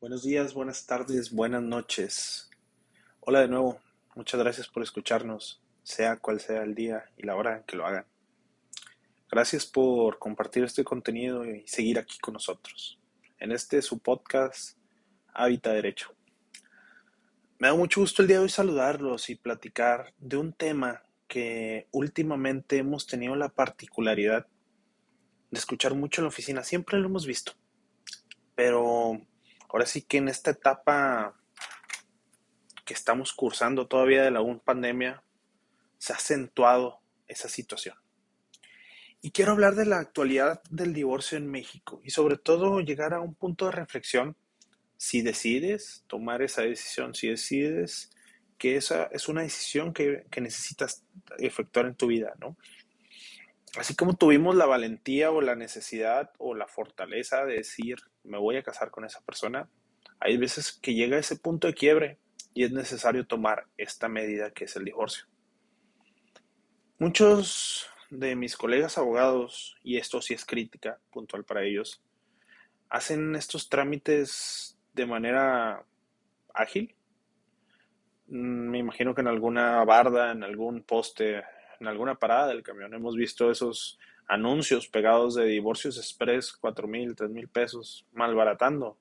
Buenos días, buenas tardes, buenas noches. Hola de nuevo, muchas gracias por escucharnos, sea cual sea el día y la hora en que lo hagan. Gracias por compartir este contenido y seguir aquí con nosotros. En este su podcast, Derecho. Me da mucho gusto el día de hoy saludarlos y platicar de un tema que últimamente hemos tenido la particularidad de escuchar mucho en la oficina. Siempre lo hemos visto, pero ahora sí que en esta etapa que estamos cursando todavía de la UN pandemia, se ha acentuado esa situación. Y quiero hablar de la actualidad del divorcio en México y sobre todo llegar a un punto de reflexión si decides tomar esa decisión, si decides que esa es una decisión que, que necesitas efectuar en tu vida, ¿no? Así como tuvimos la valentía o la necesidad o la fortaleza de decir, me voy a casar con esa persona, hay veces que llega ese punto de quiebre y es necesario tomar esta medida que es el divorcio. Muchos de mis colegas abogados, y esto sí es crítica puntual para ellos, hacen estos trámites de manera ágil. Mm, me imagino que en alguna barda, en algún poste, en alguna parada del camión hemos visto esos anuncios pegados de divorcios express, cuatro mil, tres mil pesos, malbaratando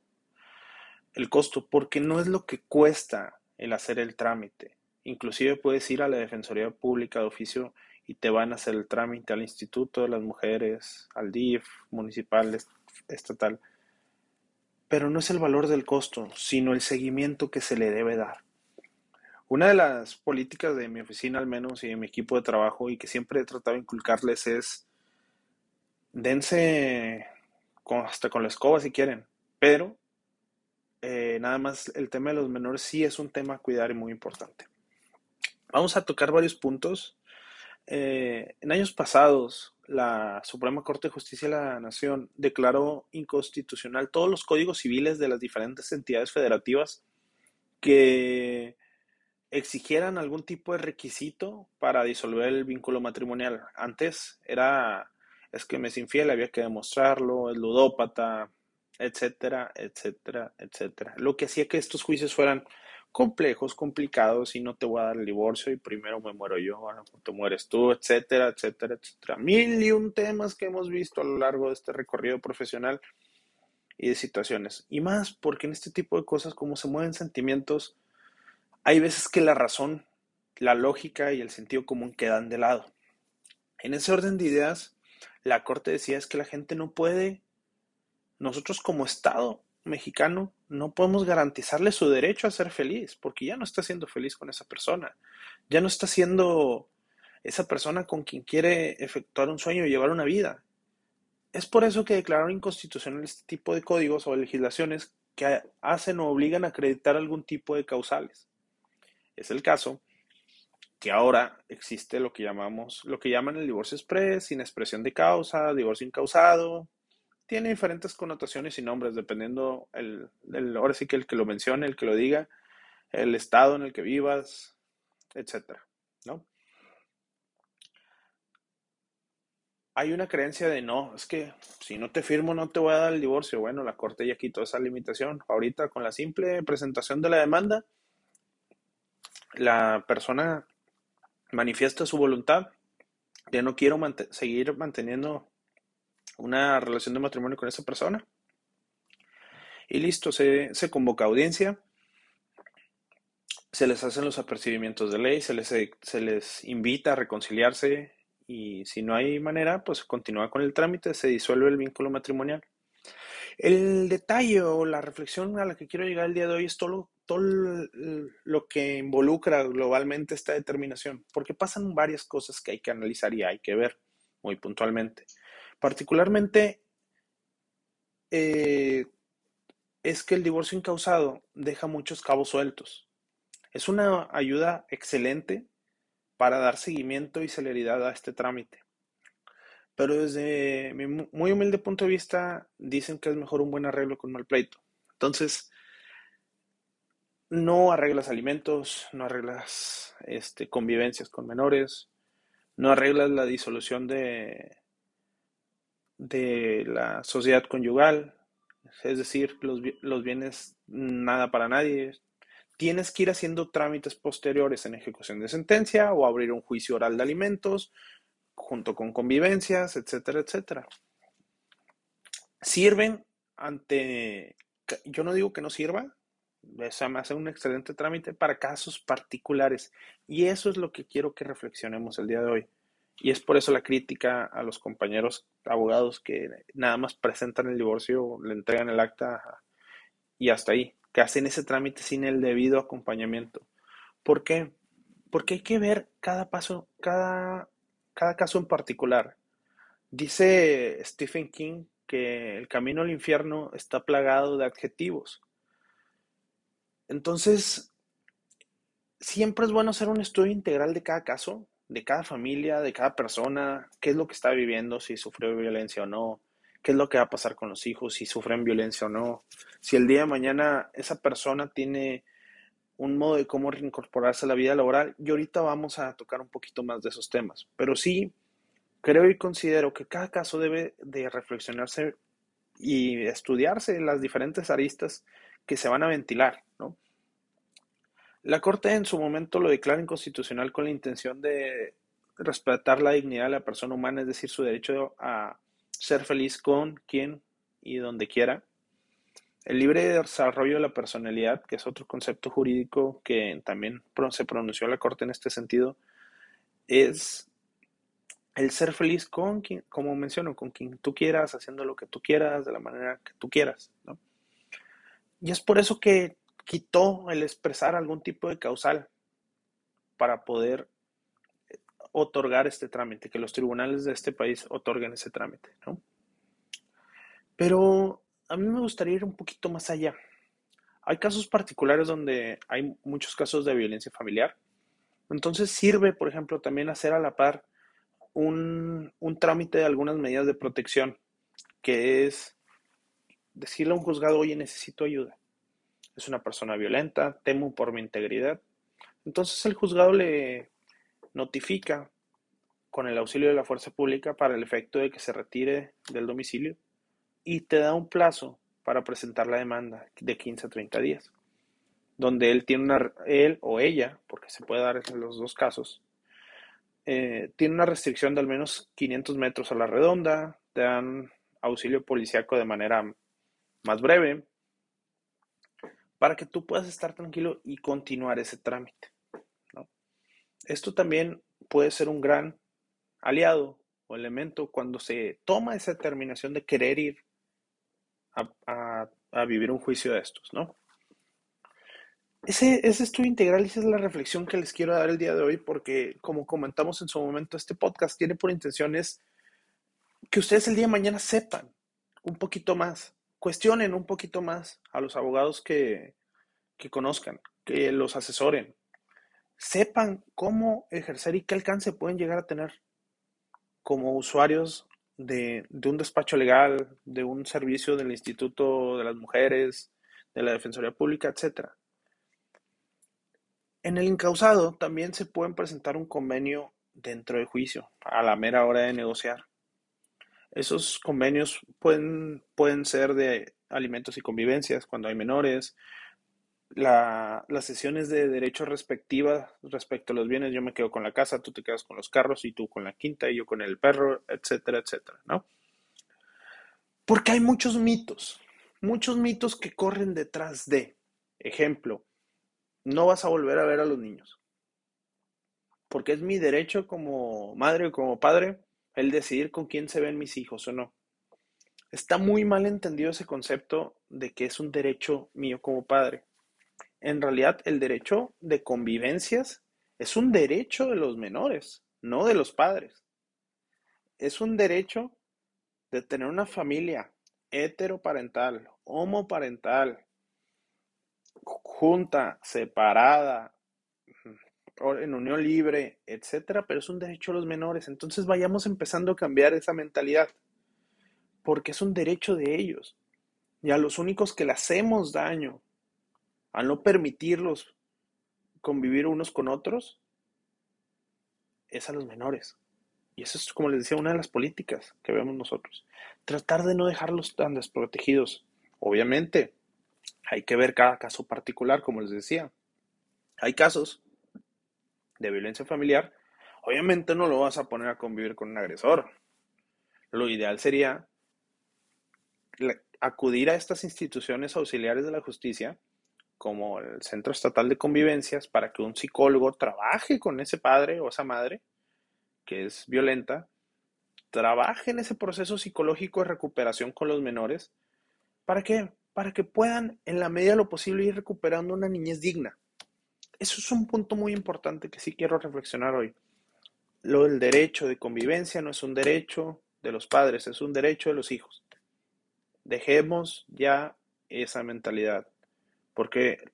el costo, porque no es lo que cuesta el hacer el trámite. Inclusive puedes ir a la Defensoría Pública de oficio y te van a hacer el trámite al Instituto de las Mujeres, al DIF, municipal, estatal. Pero no es el valor del costo, sino el seguimiento que se le debe dar. Una de las políticas de mi oficina, al menos, y de mi equipo de trabajo, y que siempre he tratado de inculcarles es, dense hasta con la escoba si quieren, pero eh, nada más el tema de los menores sí es un tema a cuidar y muy importante. Vamos a tocar varios puntos. Eh, en años pasados, la Suprema Corte de Justicia de la Nación declaró inconstitucional todos los códigos civiles de las diferentes entidades federativas que exigieran algún tipo de requisito para disolver el vínculo matrimonial. Antes era, es que me es infiel, había que demostrarlo, es ludópata, etcétera, etcétera, etcétera. Lo que hacía que estos juicios fueran complejos, complicados y no te voy a dar el divorcio y primero me muero yo, ahora te mueres tú, etcétera, etcétera, etcétera. Mil y un temas que hemos visto a lo largo de este recorrido profesional y de situaciones. Y más porque en este tipo de cosas, como se mueven sentimientos, hay veces que la razón, la lógica y el sentido común quedan de lado. En ese orden de ideas, la Corte decía es que la gente no puede nosotros como Estado mexicano no podemos garantizarle su derecho a ser feliz, porque ya no está siendo feliz con esa persona, ya no está siendo esa persona con quien quiere efectuar un sueño y llevar una vida. Es por eso que declararon inconstitucional este tipo de códigos o legislaciones que hacen o obligan a acreditar algún tipo de causales. Es el caso que ahora existe lo que llamamos, lo que llaman el divorcio express, sin expresión de causa, divorcio incausado, tiene diferentes connotaciones y nombres dependiendo el, ahora sí que el que lo mencione, el que lo diga, el estado en el que vivas, etcétera, ¿no? Hay una creencia de no, es que si no te firmo no te voy a dar el divorcio. Bueno, la corte ya quitó esa limitación. Ahorita con la simple presentación de la demanda, la persona manifiesta su voluntad. Ya no quiero seguir manteniendo una relación de matrimonio con esa persona. Y listo, se, convoca audiencia, se les hacen los apercibimientos de ley, se les, se les invita a reconciliarse y si no hay manera, pues se continúa con el trámite, se disuelve el vínculo matrimonial. El detalle o la reflexión a la que quiero llegar el día de hoy es todo todo lo que involucra globalmente esta determinación, porque pasan varias cosas que hay que analizar y hay que ver muy puntualmente. Particularmente eh, es que el divorcio incausado deja muchos cabos sueltos. Es una ayuda excelente para dar seguimiento y celeridad a este trámite. Pero desde mi muy humilde punto de vista, dicen que es mejor un buen arreglo con mal pleito. Entonces, no arreglas alimentos, no arreglas este, convivencias con menores, no arreglas la disolución de, de la sociedad conyugal, es decir, los, los bienes nada para nadie. Tienes que ir haciendo trámites posteriores en ejecución de sentencia o abrir un juicio oral de alimentos junto con convivencias, etcétera, etcétera. Sirven ante, yo no digo que no sirva, se me hace un excelente trámite para casos particulares. Y eso es lo que quiero que reflexionemos el día de hoy. Y es por eso la crítica a los compañeros abogados que nada más presentan el divorcio, le entregan el acta y hasta ahí, que hacen ese trámite sin el debido acompañamiento. ¿Por qué? Porque hay que ver cada paso, cada, cada caso en particular. Dice Stephen King que el camino al infierno está plagado de adjetivos. Entonces, siempre es bueno hacer un estudio integral de cada caso, de cada familia, de cada persona, qué es lo que está viviendo, si sufrió violencia o no, qué es lo que va a pasar con los hijos, si sufren violencia o no, si el día de mañana esa persona tiene un modo de cómo reincorporarse a la vida laboral, y ahorita vamos a tocar un poquito más de esos temas, pero sí creo y considero que cada caso debe de reflexionarse y estudiarse las diferentes aristas que se van a ventilar, ¿no? La Corte en su momento lo declara inconstitucional con la intención de respetar la dignidad de la persona humana, es decir, su derecho a ser feliz con quien y donde quiera. El libre desarrollo de la personalidad, que es otro concepto jurídico que también se pronunció la Corte en este sentido, es el ser feliz con quien, como menciono, con quien tú quieras, haciendo lo que tú quieras, de la manera que tú quieras. ¿no? Y es por eso que quitó el expresar algún tipo de causal para poder eh, otorgar este trámite, que los tribunales de este país otorguen ese trámite, ¿no? Pero a mí me gustaría ir un poquito más allá. Hay casos particulares donde hay muchos casos de violencia familiar. Entonces sirve, por ejemplo, también hacer a la par un, un trámite de algunas medidas de protección, que es decirle a un juzgado, oye, necesito ayuda. Es una persona violenta, temo por mi integridad. Entonces el juzgado le notifica con el auxilio de la fuerza pública para el efecto de que se retire del domicilio y te da un plazo para presentar la demanda de 15 a 30 días, donde él tiene una, él o ella, porque se puede dar en los dos casos, eh, tiene una restricción de al menos 500 metros a la redonda, te dan auxilio policíaco de manera más breve, para que tú puedas estar tranquilo y continuar ese trámite. Esto también puede ser un gran aliado o elemento cuando se toma esa determinación de querer ir a, vivir un juicio de estos, ¿no? Ese, estudio integral esa es la reflexión que les quiero dar el día de hoy porque, como comentamos en su momento, este podcast tiene por intenciones que ustedes el día de mañana sepan un poquito más cuestionen un poquito más a los abogados que, conozcan, que los asesoren, sepan cómo ejercer y qué alcance pueden llegar a tener como usuarios de, de, un despacho legal, de un servicio del Instituto de las Mujeres, de la Defensoría Pública, etc. En el incausado también se pueden presentar un convenio dentro del juicio, a la mera hora de negociar. Esos convenios pueden, pueden ser de alimentos y convivencias cuando hay menores, las sesiones de derechos respectivas respecto a los bienes, yo me quedo con la casa, tú te quedas con los carros y tú con la quinta y yo con el perro, etcétera, etcétera, ¿no? Porque hay muchos mitos, muchos mitos que corren detrás de, ejemplo, no vas a volver a ver a los niños, porque es mi derecho como madre o como padre el decidir con quién se ven mis hijos o no. Está muy mal entendido ese concepto de que es un derecho mío como padre. En realidad, el derecho de convivencias es un derecho de los menores, no de los padres. Es un derecho de tener una familia heteroparental, homoparental, junta, separada, en unión libre, etcétera, pero es un derecho a los menores. Entonces vayamos empezando a cambiar esa mentalidad, porque es un derecho de ellos. Y a los únicos que le hacemos daño al no permitirlos convivir unos con otros es a los menores. Y eso es, como les decía, una de las políticas que vemos nosotros. Tratar de no dejarlos tan desprotegidos. Obviamente, hay que ver cada caso particular, como les decía. Hay casos de violencia familiar, obviamente no lo vas a poner a convivir con un agresor. Lo ideal sería acudir a estas instituciones auxiliares de la justicia, como el Centro Estatal de Convivencias, para que un psicólogo trabaje con ese padre o esa madre que es violenta, trabaje en ese proceso psicológico de recuperación con los menores. ¿Para? Para que puedan, en la medida de lo posible, ir recuperando una niñez digna. Eso es un punto muy importante que sí quiero reflexionar hoy. Lo del derecho de convivencia no es un derecho de los padres, es un derecho de los hijos. Dejemos ya esa mentalidad, porque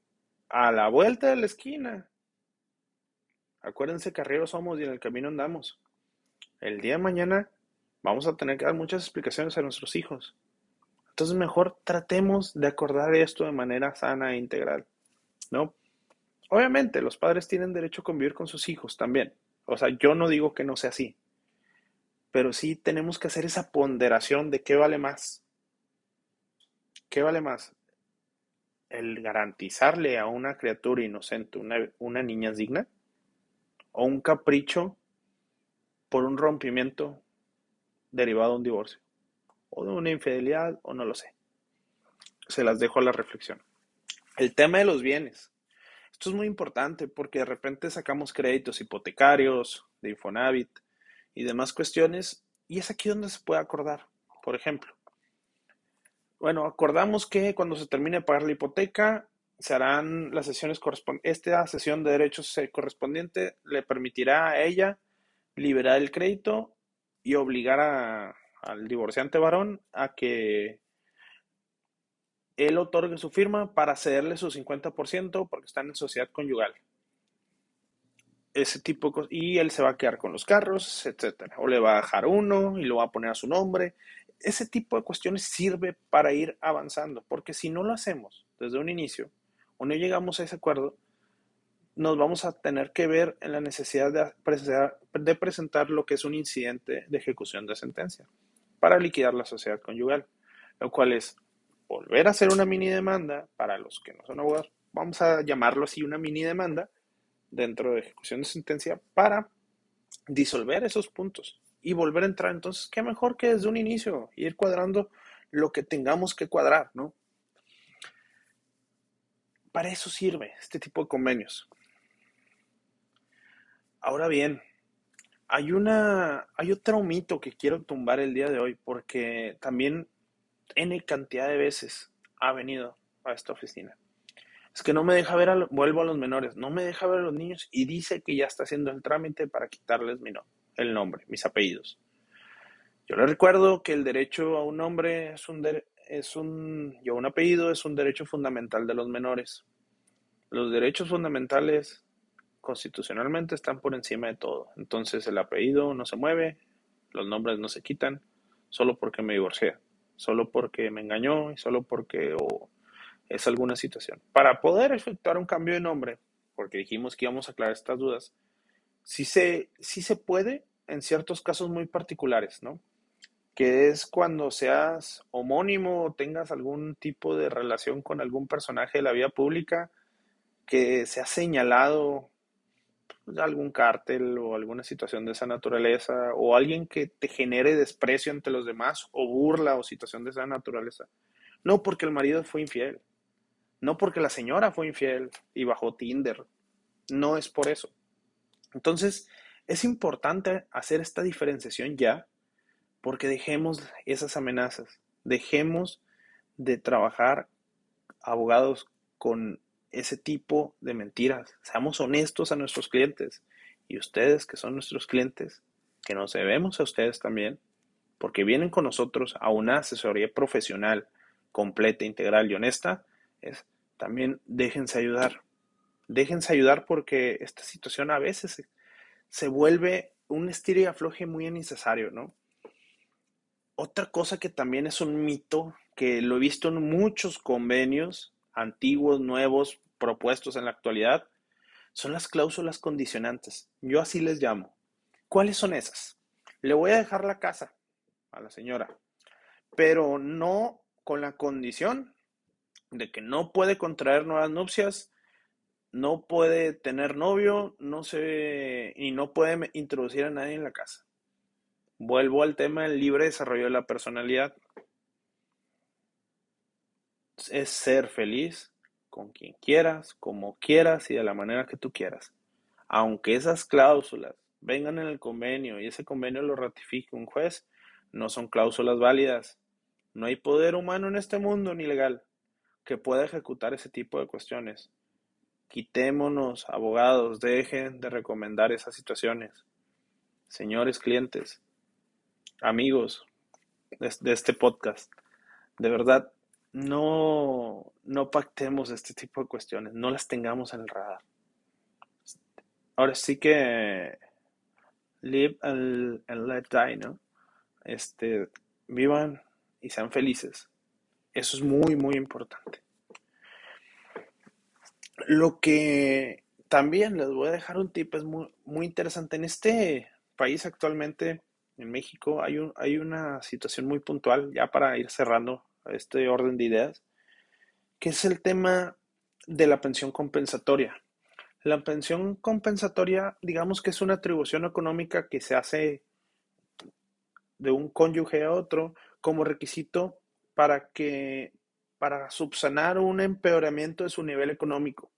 a la vuelta de la esquina, acuérdense arriba somos y en el camino andamos. El día de mañana vamos a tener que dar muchas explicaciones a nuestros hijos. Entonces mejor tratemos de acordar esto de manera sana e integral, ¿no? Obviamente, los padres tienen derecho a convivir con sus hijos también. O sea, yo no digo que no sea así. Pero sí tenemos que hacer esa ponderación de qué vale más. ¿Qué vale más? ¿El garantizarle a una criatura inocente una, una niña digna? ¿O un capricho por un rompimiento derivado de un divorcio? ¿O de una infidelidad? O no lo sé. Se las dejo a la reflexión. El tema de los bienes. Esto es muy importante porque de repente sacamos créditos hipotecarios, de Infonavit y demás cuestiones, y es aquí donde se puede acordar. Por ejemplo, bueno, acordamos que cuando se termine de pagar la hipoteca, se harán las sesiones correspondientes. Esta sesión de derechos correspondiente le permitirá a ella liberar el crédito y obligar al divorciante varón a que él otorgue su firma para cederle su 50% porque están en sociedad conyugal. Ese tipo de cosas. Y él se va a quedar con los carros, etcétera. O le va a dejar uno y lo va a poner a su nombre. Ese tipo de cuestiones sirve para ir avanzando, porque si no lo hacemos desde un inicio o no llegamos a ese acuerdo, nos vamos a tener que ver en la necesidad de presentar, de presentar lo que es un incidente de ejecución de sentencia para liquidar la sociedad conyugal, lo cual es volver a hacer una mini demanda para los que no son abogados, vamos a llamarlo así, una mini demanda dentro de ejecución de sentencia para disolver esos puntos y volver a entrar. Entonces, qué mejor que desde un inicio ir cuadrando lo que tengamos que cuadrar, ¿no? Para eso sirve este tipo de convenios. Ahora bien, hay una hay otro mito que quiero tumbar el día de hoy porque también N cantidad de veces ha venido a esta oficina. Es que no me deja ver, a, vuelvo a los menores, no me deja ver a los niños y dice que ya está haciendo el trámite para quitarles mi el nombre, mis apellidos. Yo le recuerdo que el derecho a un nombre es un, es un, y a un apellido es un derecho fundamental de los menores. Los derechos fundamentales constitucionalmente están por encima de todo. Entonces el apellido no se mueve, los nombres no se quitan, solo porque me divorcié solo porque me engañó y solo porque es alguna situación. Para poder efectuar un cambio de nombre, porque dijimos que íbamos a aclarar estas dudas, sí se, sí se puede en ciertos casos muy particulares, ¿no? Que es cuando seas homónimo o tengas algún tipo de relación con algún personaje de la vida pública que se ha señalado algún cártel o alguna situación de esa naturaleza o alguien que te genere desprecio ante los demás o burla o situación de esa naturaleza. No porque el marido fue infiel, no porque la señora fue infiel y bajó Tinder, no es por eso. Entonces, es importante hacer esta diferenciación ya porque dejemos esas amenazas, dejemos de trabajar abogados con ese tipo de mentiras. Seamos honestos a nuestros clientes. Y ustedes que son nuestros clientes, que nos debemos a ustedes también, porque vienen con nosotros a una asesoría profesional, completa, integral y honesta, es también déjense ayudar. Déjense ayudar porque esta situación a veces se, vuelve un estilo y afloje muy innecesario, ¿no? Otra cosa que también es un mito, que lo he visto en muchos convenios, antiguos, nuevos, propuestos en la actualidad son las cláusulas condicionantes. Yo así les llamo. ¿Cuáles son esas? Le voy a dejar la casa a la señora, pero no con la condición de que no puede contraer nuevas nupcias, no puede tener novio, no se y no puede introducir a nadie en la casa. Vuelvo al tema del libre desarrollo de la personalidad. Es ser feliz con quien quieras, como quieras y de la manera que tú quieras. Aunque esas cláusulas vengan en el convenio y ese convenio lo ratifique un juez, no son cláusulas válidas. No hay poder humano en este mundo ni legal que pueda ejecutar ese tipo de cuestiones. Quitémonos, abogados, dejen de recomendar esas situaciones. Señores clientes, amigos de, este podcast, de verdad, no, no pactemos este tipo de cuestiones, no las tengamos en el radar. Ahora sí que live and, let die, ¿no? Este, vivan y sean felices. Eso es muy, muy importante. Lo que también les voy a dejar un tip, es muy, muy interesante. En este país actualmente, en México, hay, un, hay una situación muy puntual, ya para ir cerrando este orden de ideas, que es el tema de la pensión compensatoria. La pensión compensatoria, digamos que es una atribución económica que se hace de un cónyuge a otro como requisito para que para subsanar un empeoramiento de su nivel económico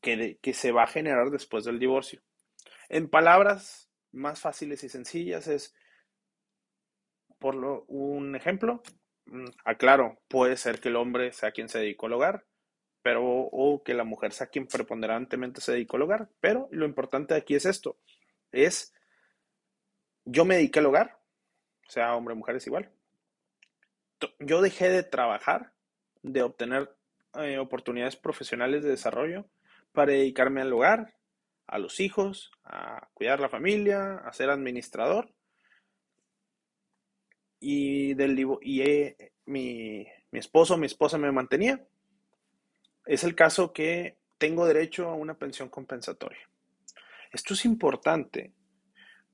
que, que se va a generar después del divorcio. En palabras más fáciles y sencillas es, por lo, un ejemplo, aclaro, puede ser que el hombre sea quien se dedicó al hogar, pero o que la mujer sea quien preponderantemente se dedicó al hogar. Pero lo importante aquí es esto, es yo me dediqué al hogar, sea hombre o mujer es igual. Yo dejé de trabajar, de obtener eh, oportunidades profesionales de desarrollo para dedicarme al hogar, a los hijos, a cuidar la familia, a ser administrador. Y, del, y eh, mi, mi esposo, mi esposa me mantenía es el caso que tengo derecho a una pensión compensatoria. Esto es importante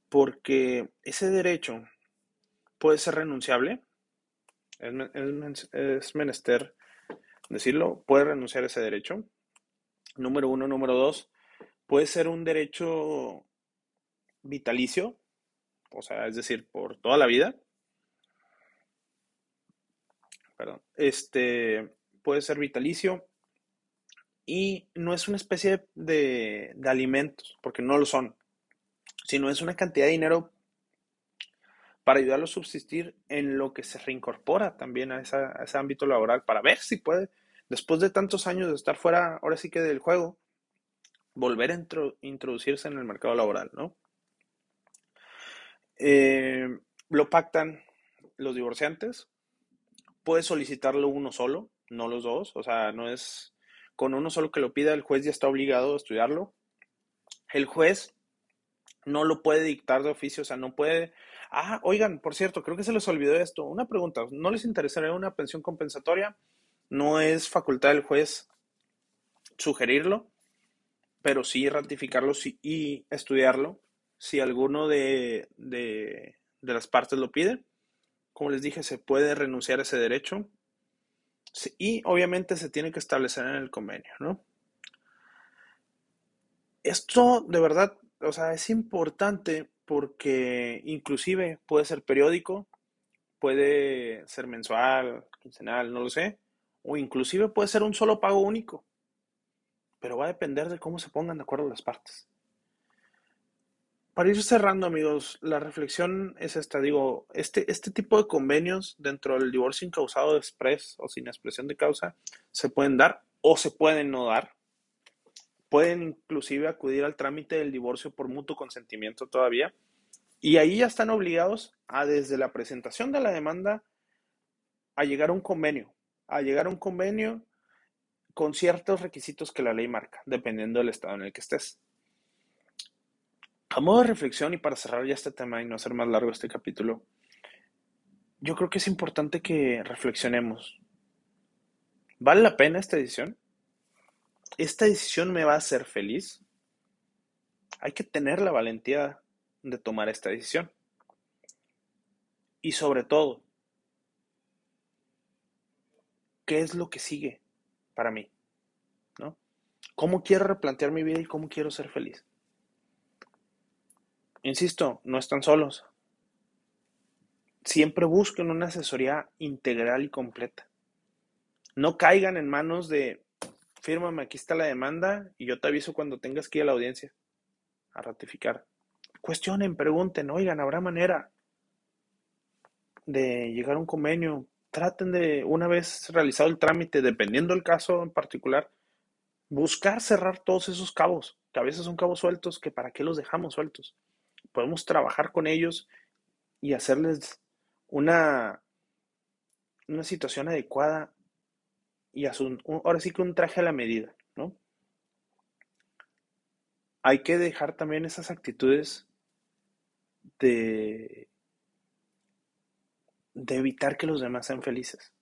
porque ese derecho puede ser renunciable. Es, menester decirlo, puede renunciar ese derecho. Número uno. Número dos, puede ser un derecho vitalicio, o sea, es decir, por toda la vida. Perdón. Este puede ser vitalicio y no es una especie de, alimentos, porque no lo son, sino es una cantidad de dinero para ayudarlo a subsistir en lo que se reincorpora también a, ese ámbito laboral, para ver si puede, después de tantos años de estar fuera, ahora sí que del juego, volver a introducirse en el mercado laboral, ¿no? Eh, lo pactan los divorciantes, puede solicitarlo uno solo, no los dos, o sea, no es con uno solo que lo pida, el juez ya está obligado a estudiarlo. El juez no lo puede dictar de oficio, o sea, no puede... Ah, oigan, por cierto, creo que se les olvidó esto. Una pregunta, ¿no les interesaría una pensión compensatoria? No es facultad del juez sugerirlo, pero sí ratificarlo y estudiarlo si alguno de, de las partes lo pide. Como les dije, se puede renunciar a ese derecho y obviamente se tiene que establecer en el convenio, ¿no? Esto de verdad, o sea, es importante porque inclusive puede ser periódico, puede ser mensual, quincenal, no lo sé, o inclusive puede ser un solo pago único, pero va a depender de cómo se pongan de acuerdo las partes para ir cerrando, amigos, la reflexión es esta. Digo, este, este tipo de convenios dentro del divorcio incausado de express o sin expresión de causa se pueden dar o se pueden no dar. Pueden inclusive acudir al trámite del divorcio por mutuo consentimiento todavía. Y ahí ya están obligados a, desde la presentación de la demanda, a llegar a un convenio. A llegar a un convenio con ciertos requisitos que la ley marca, dependiendo del estado en el que estés. A modo de reflexión y para cerrar ya este tema y no hacer más largo este capítulo, yo creo que es importante que reflexionemos. ¿Vale la pena esta decisión? ¿Esta decisión me va a hacer feliz? Hay que tener la valentía de tomar esta decisión. Y sobre todo, ¿qué es lo que sigue? para mí? ¿No? ¿Cómo quiero replantear mi vida y cómo quiero ser feliz? Insisto, no están solos. Siempre busquen una asesoría integral y completa. No caigan en manos de, fírmame, aquí está la demanda y yo te aviso cuando tengas que ir a la audiencia a ratificar. Cuestionen, pregunten, oigan, ¿habrá manera de llegar a un convenio? Traten de, una vez realizado el trámite, dependiendo del caso en particular, buscar cerrar todos esos cabos, que a veces son cabos sueltos, que para qué los dejamos sueltos podemos trabajar con ellos y hacerles una, una situación adecuada y a ahora sí que un traje a la medida, ¿no? Hay que dejar también esas actitudes de, de evitar que los demás sean felices.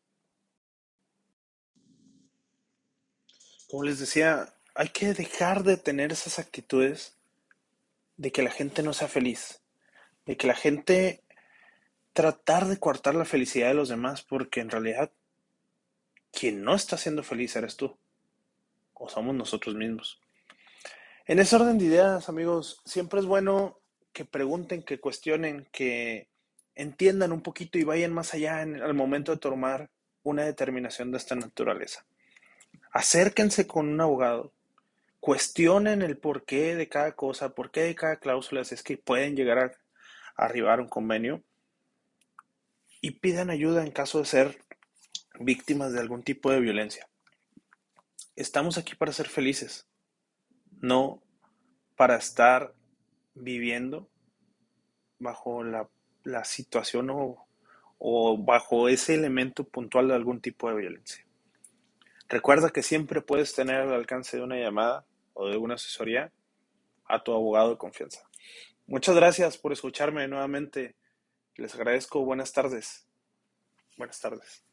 Como les decía, hay que dejar de tener esas actitudes de que la gente no sea feliz, de que la gente tratar de coartar la felicidad de los demás, porque en realidad quien no está siendo feliz eres tú, o somos nosotros mismos. En ese orden de ideas, amigos, siempre es bueno que pregunten, que cuestionen, que entiendan un poquito y vayan más allá en, al momento de tomar una determinación de esta naturaleza. Acérquense con un abogado, cuestionen el porqué de cada cosa, porqué de cada cláusula, es que pueden llegar a, arribar a un convenio y pidan ayuda en caso de ser víctimas de algún tipo de violencia. Estamos aquí para ser felices, no para estar viviendo bajo la, situación o, o bajo ese elemento puntual de algún tipo de violencia. Recuerda que siempre puedes tener al alcance de una llamada o de una asesoría a tu abogado de confianza. Muchas gracias por escucharme nuevamente. Les agradezco. Buenas tardes. Buenas tardes.